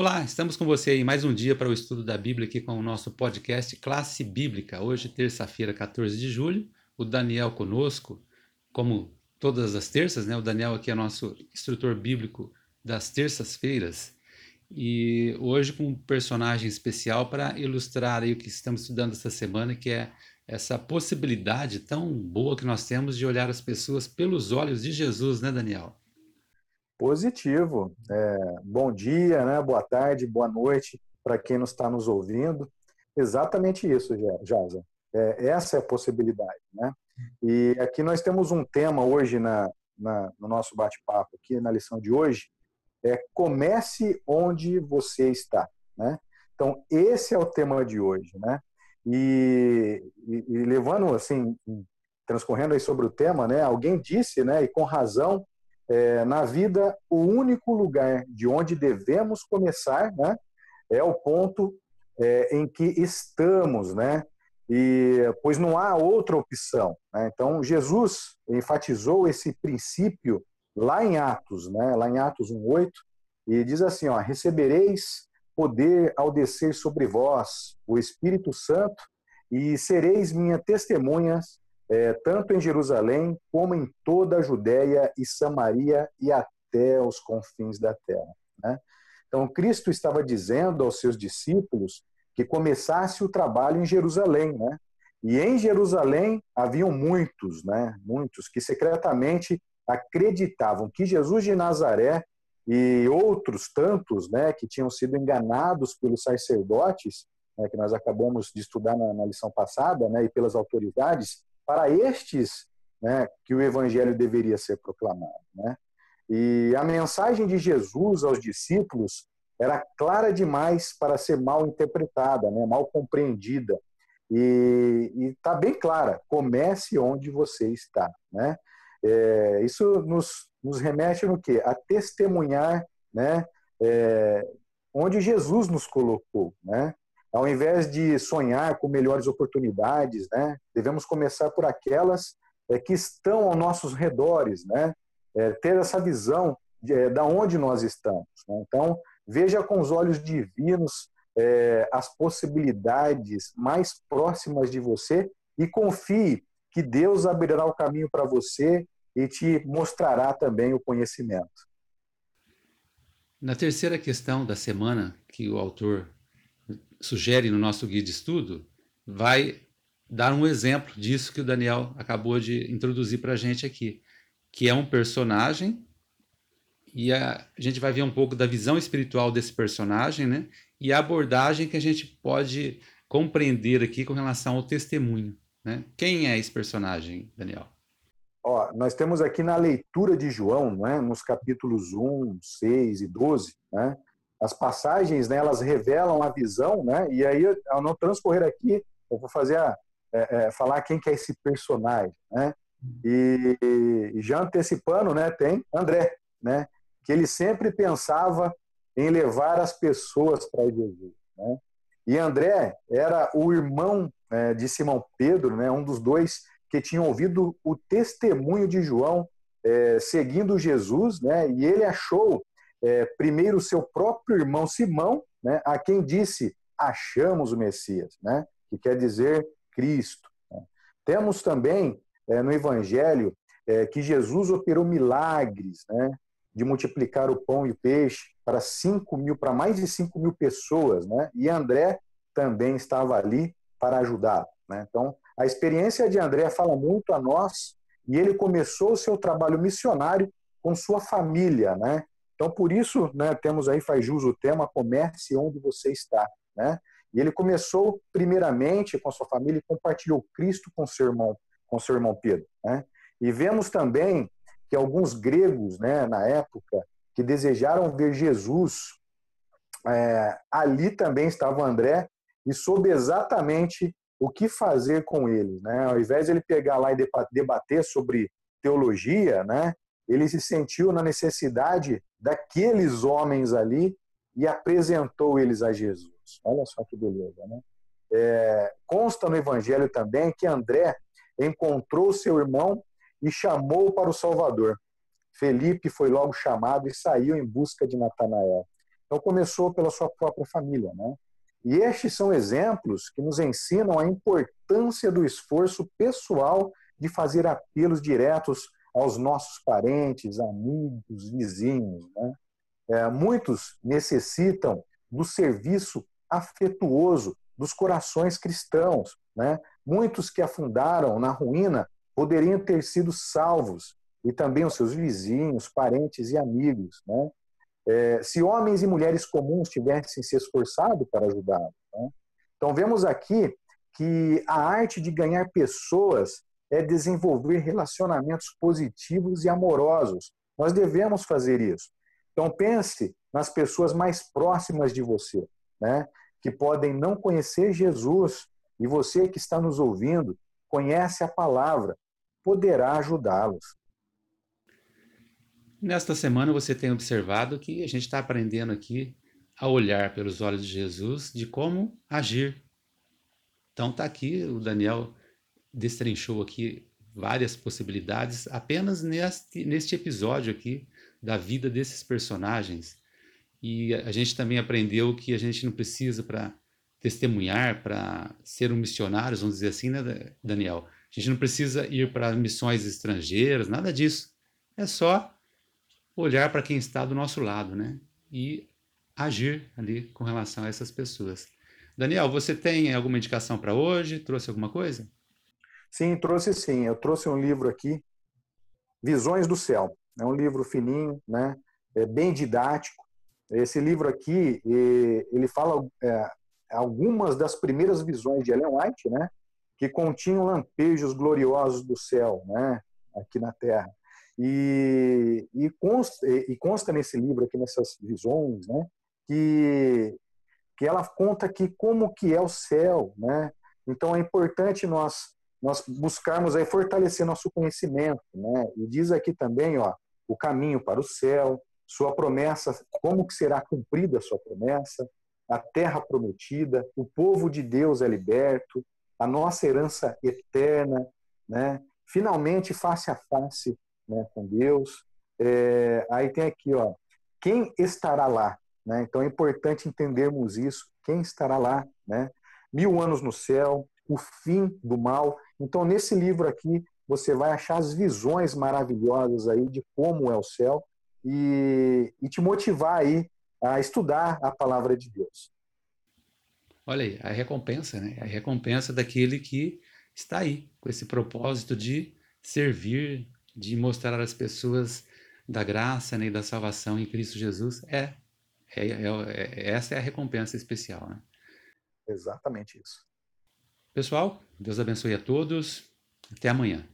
Olá, estamos com você aí mais um dia para o estudo da Bíblia aqui com o nosso podcast Classe Bíblica. Hoje, terça-feira, 14 de julho, o Daniel conosco, como todas as terças, né? O Daniel aqui é nosso instrutor bíblico das terças-feiras. E hoje com um personagem especial para ilustrar aí o que estamos estudando essa semana, que é essa possibilidade tão boa que nós temos de olhar as pessoas pelos olhos de Jesus, né, Daniel? Positivo. É, bom dia, né? boa tarde, boa noite para quem nos está nos ouvindo. Exatamente isso, Jaza. É, essa é a possibilidade. Né? E aqui nós temos um tema hoje na, na no nosso bate-papo, aqui na lição de hoje, é comece onde você está. Né? Então, esse é o tema de hoje. Né? E, e, e levando, assim, transcorrendo aí sobre o tema, né? alguém disse, né, e com razão, é, na vida, o único lugar de onde devemos começar né, é o ponto é, em que estamos, né? E, pois não há outra opção. Né? Então, Jesus enfatizou esse princípio lá em Atos, né? lá em Atos 1,8, e diz assim: ó, recebereis poder ao descer sobre vós o Espírito Santo, e sereis minhas testemunhas é, tanto em Jerusalém como em toda a Judéia e Samaria e até os confins da terra. Né? Então, Cristo estava dizendo aos seus discípulos que começasse o trabalho em Jerusalém, né? E em Jerusalém haviam muitos, né? Muitos que secretamente acreditavam que Jesus de Nazaré e outros tantos, né, que tinham sido enganados pelos sacerdotes, né, que nós acabamos de estudar na, na lição passada, né, e pelas autoridades, para estes né, que o evangelho deveria ser proclamado. Né? E a mensagem de Jesus aos discípulos era clara demais para ser mal interpretada, né, mal compreendida. E está bem clara: comece onde você está. Né? É, isso nos, nos remete no quê? A testemunhar né, é, onde Jesus nos colocou. Né? Ao invés de sonhar com melhores oportunidades, né, devemos começar por aquelas é, que estão aos nossos redores, né, é, ter essa visão de, é, da onde nós estamos. Né? Então, veja com os olhos divinos é, as possibilidades mais próximas de você e confie que Deus abrirá o caminho para você e te mostrará também o conhecimento. Na terceira questão da semana que o autor sugere no nosso guia de estudo vai dar um exemplo disso que o Daniel acabou de introduzir para a gente aqui, que é um personagem e a, a, gente vai ver um pouco da visão espiritual desse personagem, né? E a abordagem que a gente pode compreender aqui com relação ao testemunho, né? Quem é esse personagem, Daniel? Ó, nós temos aqui na leitura de João, né, nos capítulos 1, 6 e 12, né, as passagens, né, elas revelam a visão, né, e aí, ao não transcorrer aqui, eu vou fazer a, é, é, falar quem que é esse personagem, né, e, já antecipando, né, tem André, né, que ele sempre pensava em levar as pessoas para Jesus, né, e André era o irmão é, de Simão Pedro, né, um dos dois que tinham ouvido o testemunho de João é, seguindo Jesus, né, e ele achou é, primeiro seu próprio irmão Simão, né, a quem disse: achamos o Messias, né, que quer dizer Cristo. Né. Temos também é, no Evangelho é, que Jesus operou milagres, né, de multiplicar o pão e o peixe para cinco mil, para mais de 5 mil pessoas, né, e André também estava ali para ajudar. Né. Então, a experiência de André fala muito a nós e ele começou o seu trabalho missionário com sua família, né? Então, por isso, né, temos aí, faz jus o tema, comece onde você está. Né? E ele começou, primeiramente, com sua família e compartilhou Cristo com seu irmão, com seu irmão Pedro. Né? E vemos também que alguns gregos, né, na época, que desejaram ver Jesus, é, ali também estava André e soube exatamente o que fazer com ele. Né? Ao invés de ele pegar lá e debater sobre teologia, né, ele se sentiu na necessidade daqueles homens ali e apresentou eles a Jesus. Olha só que beleza, né? É, consta no Evangelho também que André encontrou seu irmão e chamou para o Salvador. Felipe foi logo chamado e saiu em busca de Natanael. Então começou pela sua própria família, né? E estes são exemplos que nos ensinam a importância do esforço pessoal de fazer apelos diretos aos nossos parentes, amigos, vizinhos. Né? É, muitos necessitam do serviço afetuoso dos corações cristãos. Né? Muitos que afundaram na ruína poderiam ter sido salvos, e também os seus vizinhos, parentes e amigos. Né? É, se homens e mulheres comuns tivessem se esforçado para ajudá-lo. Né? Então, vemos aqui que a arte de ganhar pessoas é desenvolver relacionamentos positivos e amorosos. Nós devemos fazer isso. Então, pense nas pessoas mais próximas de você, né? que podem não conhecer Jesus, e você que está nos ouvindo conhece a palavra, poderá ajudá-los. Nesta semana você tem observado que a gente está aprendendo aqui a olhar pelos olhos de Jesus de como agir. Então está aqui, o Daniel destrinchou aqui várias possibilidades apenas neste, neste episódio aqui da vida desses personagens. E a gente também aprendeu que a gente não precisa para testemunhar, para ser um missionário, vamos dizer assim, né, Daniel? A gente não precisa ir para missões estrangeiras, nada disso. É só olhar para quem está do nosso lado, né? E agir ali com relação a essas pessoas. Daniel, você tem alguma indicação para hoje? Trouxe alguma coisa? Sim, trouxe sim. Eu trouxe um livro aqui, Visões do Céu. É um livro fininho, né? É bem didático. Esse livro aqui, ele fala é, algumas das primeiras visões de Ellen White, né? Que continham lampejos gloriosos do céu, né? Aqui na Terra. E, e, consta, e consta nesse livro aqui, nessas visões, né, que, que ela conta aqui como que é o céu, né? Então é importante nós nós buscarmos aí fortalecer nosso conhecimento, né? E diz aqui também, ó, o caminho para o céu, sua promessa, como que será cumprida a sua promessa, a terra prometida, o povo de Deus é liberto, a nossa herança eterna, né? Finalmente face a face né, com Deus. É, aí tem aqui, ó, quem estará lá? Né? Então é importante entendermos isso. Quem estará lá? Né? Mil anos no céu, o fim do mal. Então nesse livro aqui você vai achar as visões maravilhosas aí de como é o céu e, e te motivar aí a estudar a palavra de Deus. Olha aí, a recompensa, né? A recompensa daquele que está aí, com esse propósito de servir, de mostrar às pessoas da graça né, e da salvação em Cristo Jesus é, é, é, é essa é a recompensa especial. Né? Exatamente isso. Pessoal, Deus abençoe a todos. Até amanhã.